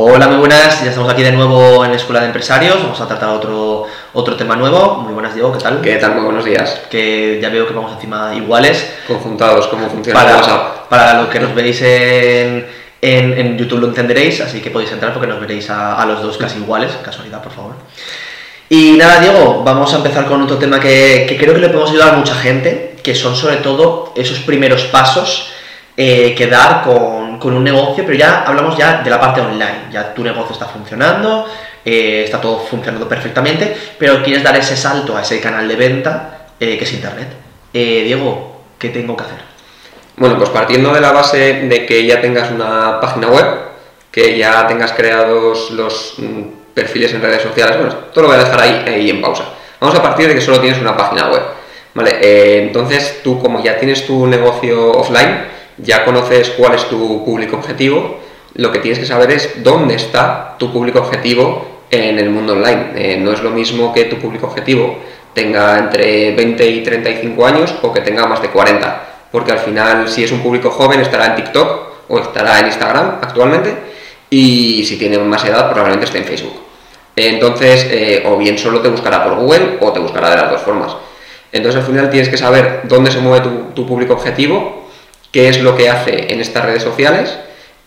Hola, muy buenas. Ya estamos aquí de nuevo en Escuela de Empresarios. Vamos a tratar otro, otro tema nuevo. Muy buenas, Diego. ¿Qué tal? ¿Qué tal? Muy buenos días. Que ya veo que vamos encima iguales. Conjuntados, ¿cómo funciona Para, WhatsApp? para los que nos veis en, en, en YouTube lo entenderéis, así que podéis entrar porque nos veréis a, a los dos casi iguales. Casualidad, por favor. Y nada, Diego, vamos a empezar con otro tema que, que creo que le podemos ayudar a mucha gente, que son sobre todo esos primeros pasos eh, que dar con, con un negocio, pero ya hablamos ya de la parte online, ya tu negocio está funcionando, eh, está todo funcionando perfectamente, pero quieres dar ese salto a ese canal de venta eh, que es Internet. Eh, Diego, ¿qué tengo que hacer? Bueno, pues partiendo de la base de que ya tengas una página web, que ya tengas creados los mm, perfiles en redes sociales, bueno, esto lo voy a dejar ahí, ahí en pausa. Vamos a partir de que solo tienes una página web. Vale, eh, entonces tú como ya tienes tu negocio offline, ya conoces cuál es tu público objetivo, lo que tienes que saber es dónde está tu público objetivo en el mundo online. Eh, no es lo mismo que tu público objetivo tenga entre 20 y 35 años o que tenga más de 40, porque al final si es un público joven estará en TikTok o estará en Instagram actualmente y si tiene más edad probablemente esté en Facebook. Entonces, eh, o bien solo te buscará por Google o te buscará de las dos formas. Entonces al final tienes que saber dónde se mueve tu, tu público objetivo, qué es lo que hace en estas redes sociales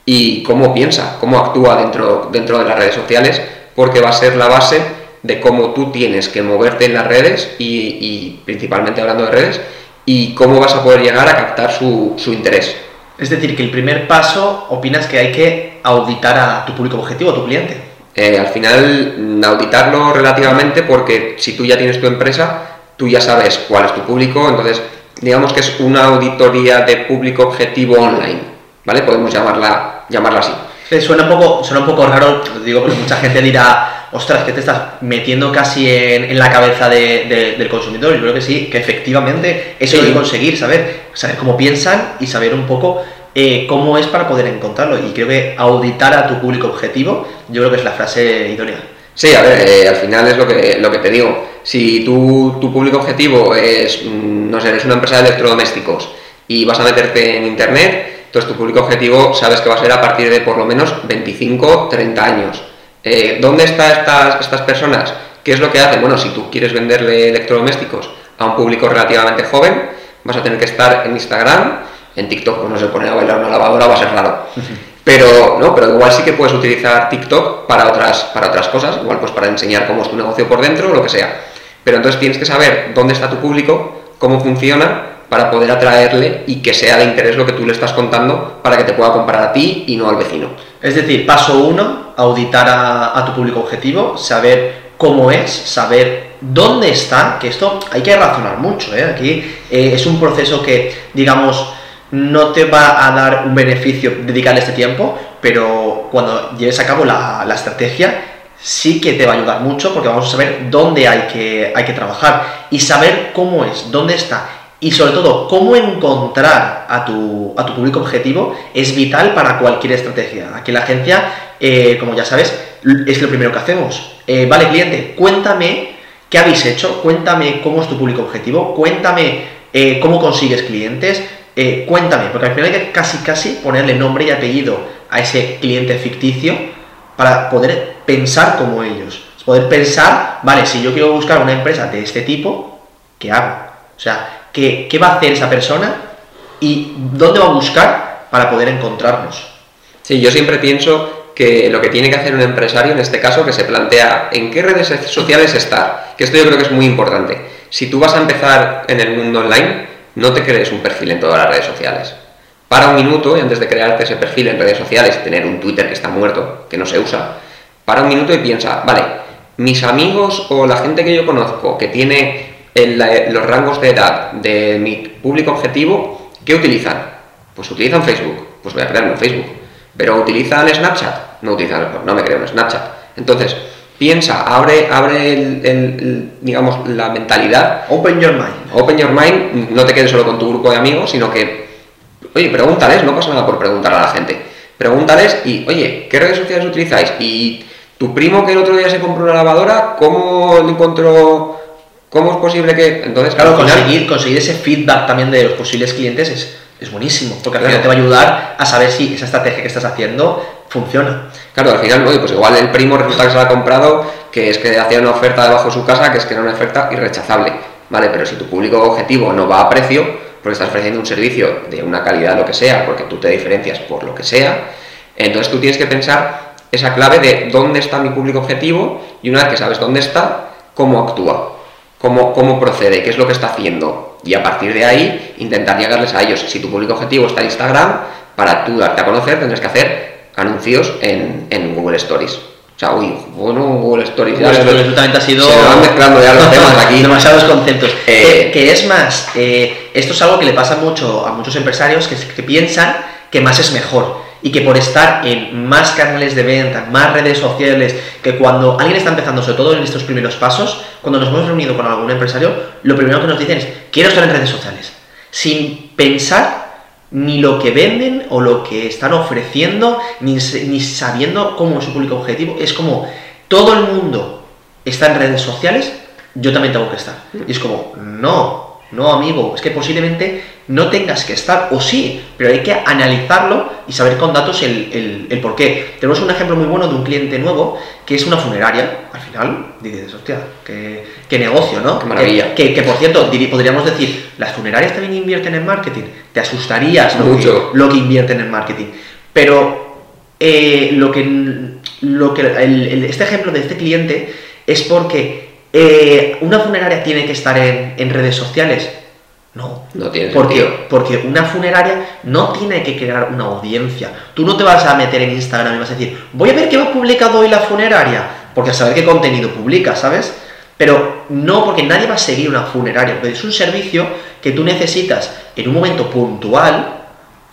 y cómo piensa, cómo actúa dentro, dentro de las redes sociales, porque va a ser la base de cómo tú tienes que moverte en las redes y, y principalmente hablando de redes y cómo vas a poder llegar a captar su, su interés. Es decir, que el primer paso opinas que hay que auditar a tu público objetivo, a tu cliente. Eh, al final, mm, auditarlo relativamente porque si tú ya tienes tu empresa, tú ya sabes cuál es tu público, entonces digamos que es una auditoría de público objetivo online, ¿vale? Podemos llamarla, llamarla así. Eh, Suena un poco, suena un poco raro, lo digo porque mucha gente dirá, ostras, que te estás metiendo casi en, en la cabeza de- de- del consumidor. Yo creo que sí, que efectivamente eso Sí. hay que conseguir, saber, saber cómo piensan y saber un poco eh, cómo es para poder encontrarlo. Y creo que auditar a tu público objetivo, yo creo que es la frase idónea. Sí, a ver, eh, al final es lo que, lo que te digo. Si tú, tu público objetivo es, mm, no sé, eres una empresa de electrodomésticos y vas a meterte en internet, entonces tu público objetivo sabes que va a ser a partir de por lo menos 25, 30 años. Eh, ¿Dónde están estas, estas personas? ¿Qué es lo que hacen? Bueno, si tú quieres venderle electrodomésticos a un público relativamente joven, vas a tener que estar en Instagram, en TikTok, pues no se pone a bailar una lavadora, va a ser raro. Pero, no, pero igual sí que puedes utilizar TikTok para otras, para otras cosas, igual pues para enseñar cómo es tu negocio por dentro o lo que sea. Pero entonces tienes que saber dónde está tu público, cómo funciona, para poder atraerle y que sea de interés lo que tú le estás contando para que te pueda comprar a ti y no al vecino. Es decir, paso uno, auditar a, tu público objetivo, saber cómo es, saber dónde está, que esto hay que razonar mucho, ¿eh? Aquí eh, es un proceso que, digamos, no te va a dar un beneficio dedicarle este tiempo, pero cuando lleves a cabo la, la estrategia, sí que te va a ayudar mucho porque vamos a saber dónde hay que, hay que trabajar y saber cómo es, dónde está y sobre todo cómo encontrar a tu, a tu público objetivo es vital para cualquier estrategia. Aquí en la agencia, eh, como ya sabes, es lo primero que hacemos. Eh, vale, cliente, cuéntame qué habéis hecho, cuéntame cómo es tu público objetivo, cuéntame eh, cómo consigues clientes, eh, cuéntame, porque al final hay que casi casi ponerle nombre y apellido a ese cliente ficticio para poder pensar como ellos. Poder pensar, vale, si yo quiero buscar una empresa de este tipo, ¿qué hago? O sea, ¿qué, qué va a hacer esa persona y dónde va a buscar para poder encontrarnos? Sí, yo siempre pienso que lo que tiene que hacer un empresario en este caso que se plantea en qué redes sociales estar, que esto yo creo que es muy importante. Si tú vas a empezar en el mundo online, no te crees un perfil en todas las redes sociales. Para un minuto y antes de crearte ese perfil en redes sociales y tener un Twitter que está muerto, que no se usa, para un minuto y piensa, vale, mis amigos o la gente que yo conozco que tiene los rangos de edad de mi público objetivo, ¿qué utilizan? Pues utilizan Facebook, pues voy a crearme un Facebook. Pero utilizan Snapchat, no utilizan, no me creo en Snapchat. Entonces, piensa, abre, abre el- el- el, digamos, la mentalidad Open your mind. Open your mind, no te quedes solo con tu grupo de amigos, sino que, oye, pregúntales, no pasa nada por preguntar a la gente. Pregúntales y, oye, ¿qué redes sociales utilizáis? Y tu primo que el otro día se compró una lavadora, ¿cómo lo encontró? ¿Cómo es posible que.? Entonces, Claro, final- conseguir, conseguir ese feedback también de los posibles clientes es, es buenísimo, porque al Claro. final te va a ayudar a saber si esa estrategia que estás haciendo funciona. Claro, al final, no, pues igual el primo resulta que se lo ha comprado, que es que hacía una oferta debajo de su casa, que es que era una oferta irrechazable, ¿vale? Pero si tu público objetivo no va a precio, porque estás ofreciendo un servicio de una calidad, lo que sea, porque tú te diferencias por lo que sea, entonces tú tienes que pensar esa clave de dónde está mi público objetivo y una vez que sabes dónde está, cómo actúa, cómo, cómo procede, qué es lo que está haciendo. Y a partir de ahí intentar llegarles a ellos. Si tu público objetivo está en Instagram, para tú darte a conocer tendrás que hacer anuncios en, en Google Stories. O sea, uy, bueno, Google Stories. ya Google Stories totalmente ha sido... Se van mezclando ya los temas aquí. Demasiados conceptos. Eh, que, que es más, eh, esto es algo que le pasa mucho a muchos empresarios que, que piensan que más es mejor y que por estar en más canales de venta, más redes sociales, que cuando alguien está empezando, sobre todo en estos primeros pasos, cuando nos hemos reunido con algún empresario, lo primero que nos dicen es, quiero estar en redes sociales, sin pensar ni lo que venden o lo que están ofreciendo, ni, ni sabiendo cómo es su público objetivo, es como todo el mundo está en redes sociales, yo también tengo que estar. Y es como, no, no amigo, es que posiblemente no tengas que estar, o sí, pero hay que analizarlo y saber con datos el, el, el por qué. Tenemos un ejemplo muy bueno de un cliente nuevo que es una funeraria, al final, dices, hostia, qué, qué negocio, ¿no? Qué maravilla. Que, que, que, por cierto, podríamos decir, las funerarias también invierten en marketing, te asustarías lo Mucho. que, lo que invierten en marketing. Pero eh, lo que, lo que el- este ejemplo de este cliente es porque eh, una funeraria tiene que estar en, en redes sociales. No. No tiene porque, sentido. porque una funeraria no tiene que crear una audiencia. Tú no te vas a meter en Instagram y vas a decir, voy a ver qué ha publicado hoy la funeraria, porque a saber qué contenido publica, ¿sabes? Pero no, porque nadie va a seguir una funeraria, porque es un servicio que tú necesitas en un momento puntual,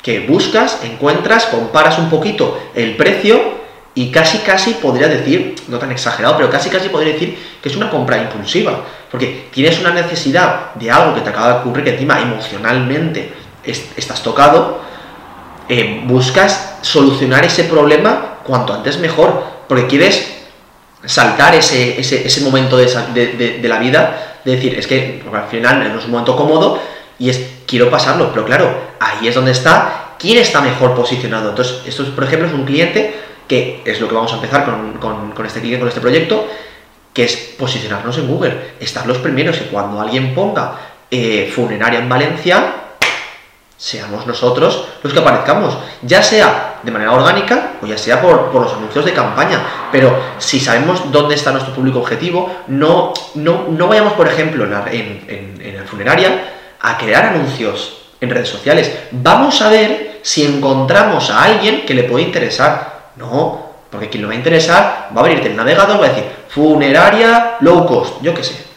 que buscas, encuentras, comparas un poquito el precio y casi casi podría decir, no tan exagerado, pero casi casi podría decir que es una compra impulsiva, porque tienes una necesidad de algo que te acaba de ocurrir, que encima emocionalmente es- estás tocado, eh, buscas solucionar ese problema cuanto antes mejor, porque quieres saltar ese, ese, ese momento de, la vida, de decir, es que al final no es un momento cómodo y es, quiero pasarlo, pero claro, ahí es donde está, quién está mejor posicionado. Entonces, esto, es, por ejemplo, es un cliente que es lo que vamos a empezar con, con- este cliente, con este proyecto, que es posicionarnos en Google, estar los primeros y cuando alguien ponga eh, funeraria en Valencia, seamos nosotros los que aparezcamos, ya sea de manera orgánica o ya sea por, por los anuncios de campaña. Pero si sabemos dónde está nuestro público objetivo, no, no, no vayamos, por ejemplo, en la, en- en la funeraria a crear anuncios en redes sociales. Vamos a ver si encontramos a alguien que le puede interesar. No, porque quien le va a interesar va a abrirte el navegador, va a decir funeraria low cost, yo qué sé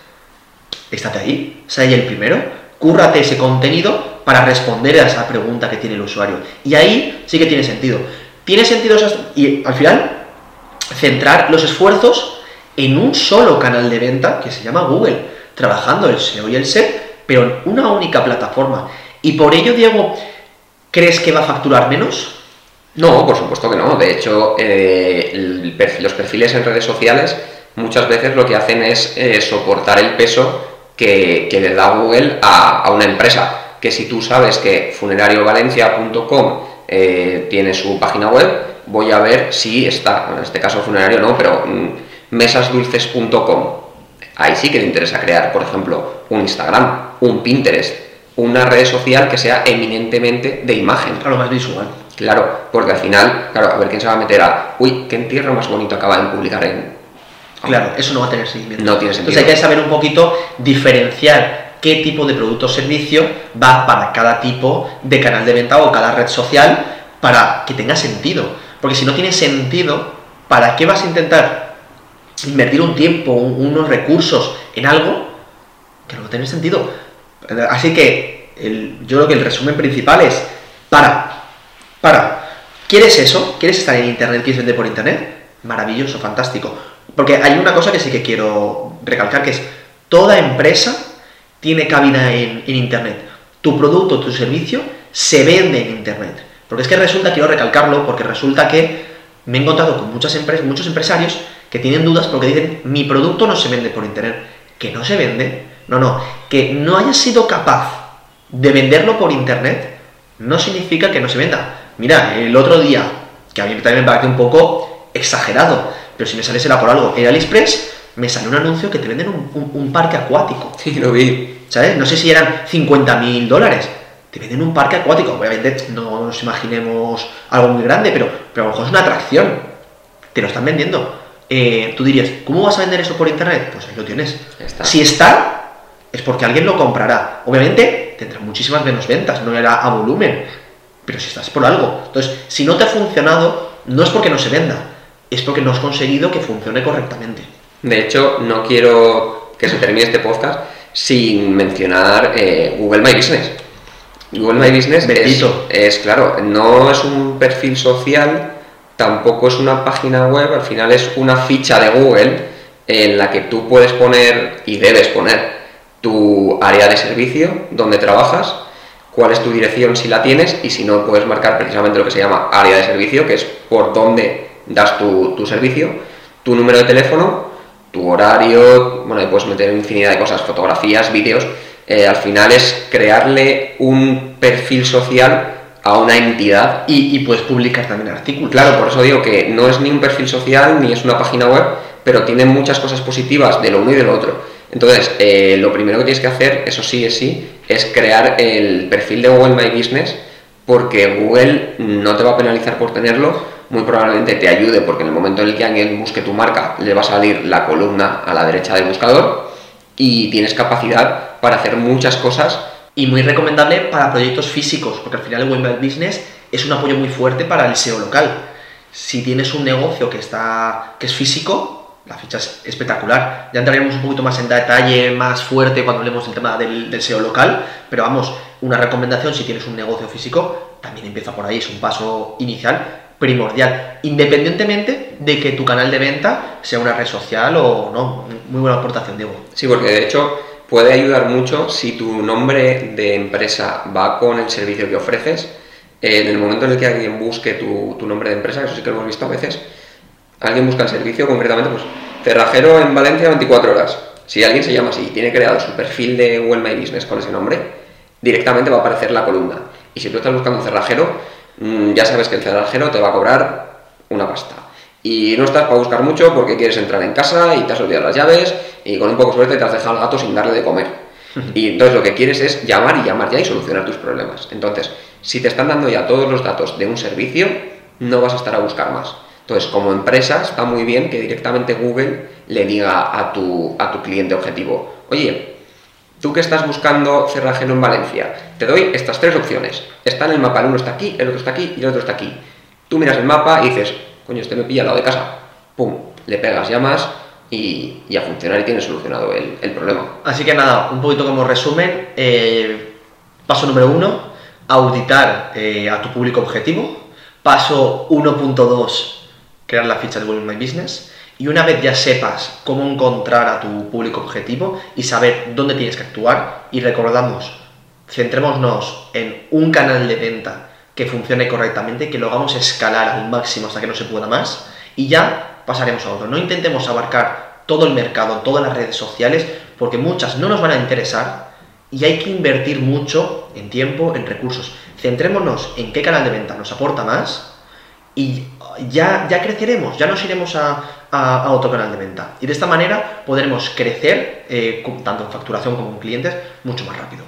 estate ahí, sé ahí el primero, cúrrate ese contenido para responder a esa pregunta que tiene el usuario. Y ahí sí que tiene sentido. Tiene sentido y al final centrar los esfuerzos en un solo canal de venta que se llama Google, trabajando el SEO y el SEP, pero en una única plataforma. Y por ello, Diego, ¿crees que va a facturar menos? No, por supuesto que no. De hecho, eh, los perfiles en redes sociales muchas veces lo que hacen es eh, soportar el peso que, que le da Google a, a una empresa. Que si tú sabes que funerariovalencia.com eh, tiene su página web, voy a ver si está, en este caso funerario no, pero mm, mesasdulces.com. Ahí sí que te interesa crear, por ejemplo, un Instagram, un Pinterest, una red social que sea eminentemente de imagen. Claro, más visual. Claro, porque al final, claro, a ver quién se va a meter a, uy, qué entierro más bonito acaba de publicar en... Claro, eso no va a tener seguimiento. No tiene sentido. Entonces hay que saber un poquito diferenciar qué tipo de producto o servicio va para cada tipo de canal de venta o cada red social para que tenga sentido. Porque si no tiene sentido, ¿para qué vas a intentar invertir un tiempo, un- unos recursos en algo que no va a tener sentido? Así que el- yo creo que el resumen principal es para, para. ¿Quieres eso? ¿Quieres estar en Internet? ¿Quieres vender por Internet? Maravilloso, fantástico. Porque hay una cosa que sí que quiero recalcar, que es toda empresa tiene cabida en, en Internet. Tu producto, tu servicio se vende en Internet. Porque es que resulta, quiero recalcarlo, porque resulta que me he encontrado con muchas empresas, muchos empresarios que tienen dudas porque dicen, mi producto no se vende por Internet. Que no se vende. No, no. Que no hayas sido capaz de venderlo por Internet no significa que no se venda. Mira, el otro día que a mí también me parece un poco exagerado, pero si me sale será por algo. En AliExpress me sale un anuncio que te venden un, parque acuático. Sí, lo vi. ¿Sabes? No sé si eran 50 mil dólares. Te venden un parque acuático. Obviamente no nos imaginemos algo muy grande, pero, pero a lo mejor es una atracción. Te lo están vendiendo. Eh, tú dirías, ¿cómo vas a vender eso por internet? Pues ahí lo tienes. Si está, es porque alguien lo comprará. Obviamente tendrá muchísimas menos ventas, no era a volumen, pero si estás por algo. Entonces, si no te ha funcionado, no es porque no se venda, es porque no has conseguido que funcione correctamente. De hecho, no quiero que se termine este podcast sin mencionar eh, Google My Business. Google My Business es, es, claro, no es un perfil social tampoco es una página web, al final es una ficha de Google en la que tú puedes poner y debes poner tu área de servicio, donde trabajas, cuál es tu dirección si la tienes y si no puedes marcar precisamente lo que se llama área de servicio, que es por dónde das tu, servicio, tu número de teléfono, tu horario, bueno, ahí puedes meter infinidad de cosas, fotografías, vídeos. Eh, al final es crearle un perfil social a una entidad. Y, puedes publicar también artículos. Claro, por eso digo que no es ni un perfil social ni es una página web, pero tiene muchas cosas positivas de lo uno y de lo otro. Entonces, eh, lo primero que tienes que hacer, eso sí es sí, es crear el perfil de Google My Business, porque Google no te va a penalizar por tenerlo, muy probablemente te ayude, porque en el momento en el que alguien busque tu marca, le va a salir la columna a la derecha del buscador y tienes capacidad para hacer muchas cosas y muy recomendable para proyectos físicos, porque al final el Web Business es un apoyo muy fuerte para el SEO local. Si tienes un negocio que, está, que es físico, la ficha es espectacular. Ya entraremos un poquito más en detalle, más fuerte cuando hablemos del tema del, del SEO local, pero vamos, una recomendación si tienes un negocio físico, también empieza por ahí, es un paso inicial primordial, independientemente de que tu canal de venta sea una red social o no. Muy buena aportación, Diego. Sí, porque de hecho puede ayudar mucho si tu nombre de empresa va con el servicio que ofreces. En el momento en el que alguien busque tu, nombre de empresa, eso sí que lo hemos visto a veces, alguien busca el servicio, concretamente, pues cerrajero en Valencia 24 horas. Si alguien se llama así y tiene creado su perfil de Google My Business con ese nombre, directamente va a aparecer la columna. Y si tú estás buscando un cerrajero, mm, ya sabes que el cerrajero te va a cobrar una pasta. Y no estás para buscar mucho porque quieres entrar en casa y te has olvidado las llaves y con un poco de suerte te has dejado al gato sin darle de comer. Y entonces lo que quieres es llamar y llamar ya y solucionar tus problemas. Entonces, si te están dando ya todos los datos de un servicio, no vas a estar a buscar más. Entonces, como empresa, está muy bien que directamente Google le diga a tu, a tu cliente objetivo, oye, tú que estás buscando cerrajero en Valencia, te doy estas tres opciones. Está en el mapa, el uno está aquí, el otro está aquí y el otro está aquí. Tú miras el mapa y dices, coño, este me pilla al lado de casa. Pum, le pegas, llamas y, y a funcionar y tienes solucionado el, problema. Así que nada, un poquito como resumen, eh, paso número uno, auditar eh, a tu público objetivo. Paso 1.2, crear la ficha de Google My Business. Y una vez ya sepas cómo encontrar a tu público objetivo y saber dónde tienes que actuar, y recordamos, centrémonos en un canal de venta que funcione correctamente, que lo hagamos escalar al máximo hasta que no se pueda más, y ya pasaremos a otro. No intentemos abarcar todo el mercado, todas las redes sociales, porque muchas no nos van a interesar y hay que invertir mucho en tiempo, en recursos. Centrémonos en qué canal de venta nos aporta más y ya, ya creceremos, ya nos iremos a, otro canal de venta. Y de esta manera podremos crecer, eh, tanto en facturación como en clientes, mucho más rápido.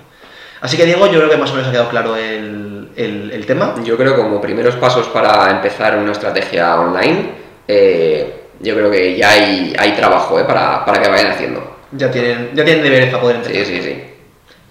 Así que Diego, yo creo que más o menos ha quedado claro el, tema. Yo creo que como primeros pasos para empezar una estrategia online, eh, yo creo que ya hay, hay trabajo eh, para, que vayan haciendo. Ya tienen, ya tienen deberes para poder empezar. Sí, sí, sí.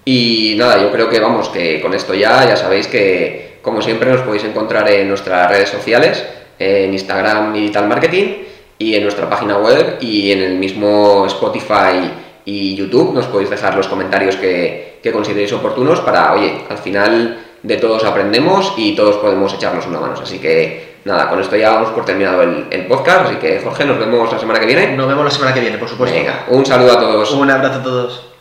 Y nada, yo creo que vamos, que con esto ya, ya sabéis que como siempre nos podéis encontrar en nuestras redes sociales, en Instagram Digital Marketing y en nuestra página web y en el mismo Spotify y YouTube nos podéis dejar los comentarios que, que consideréis oportunos para, oye, al final de todos aprendemos y todos podemos echarnos una mano. Así que nada, con esto ya vamos por terminado el, el, podcast. Así que Jorge, nos vemos la semana que viene. Nos vemos la semana que viene, por supuesto. Venga, un saludo a todos. Un abrazo a todos.